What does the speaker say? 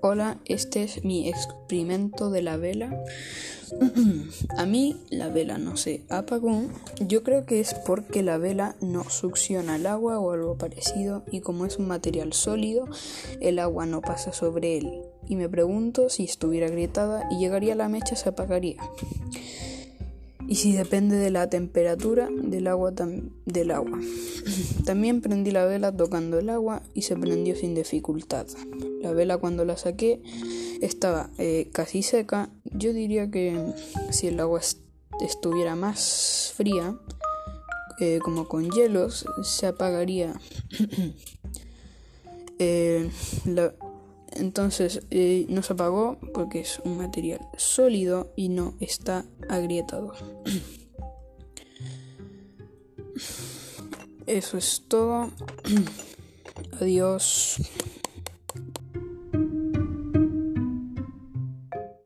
Hola, este es mi experimento de la vela. A mí la vela no se apagó. Yo creo que es porque la vela no succiona el agua o algo parecido y como es un material sólido, el agua no pasa sobre él. Y me pregunto si estuviera agrietada y llegaría a la mecha se apagaría. Y si depende de la temperatura del agua del agua. También prendí la vela tocando el agua y se prendió sin dificultad. La vela cuando la saqué estaba eh, casi seca. Yo diría que si el agua estuviera más fría, eh, como con hielos, se apagaría. Eh, entonces no se apagó porque es un material sólido y no está agrietado. Eso es todo. Adiós.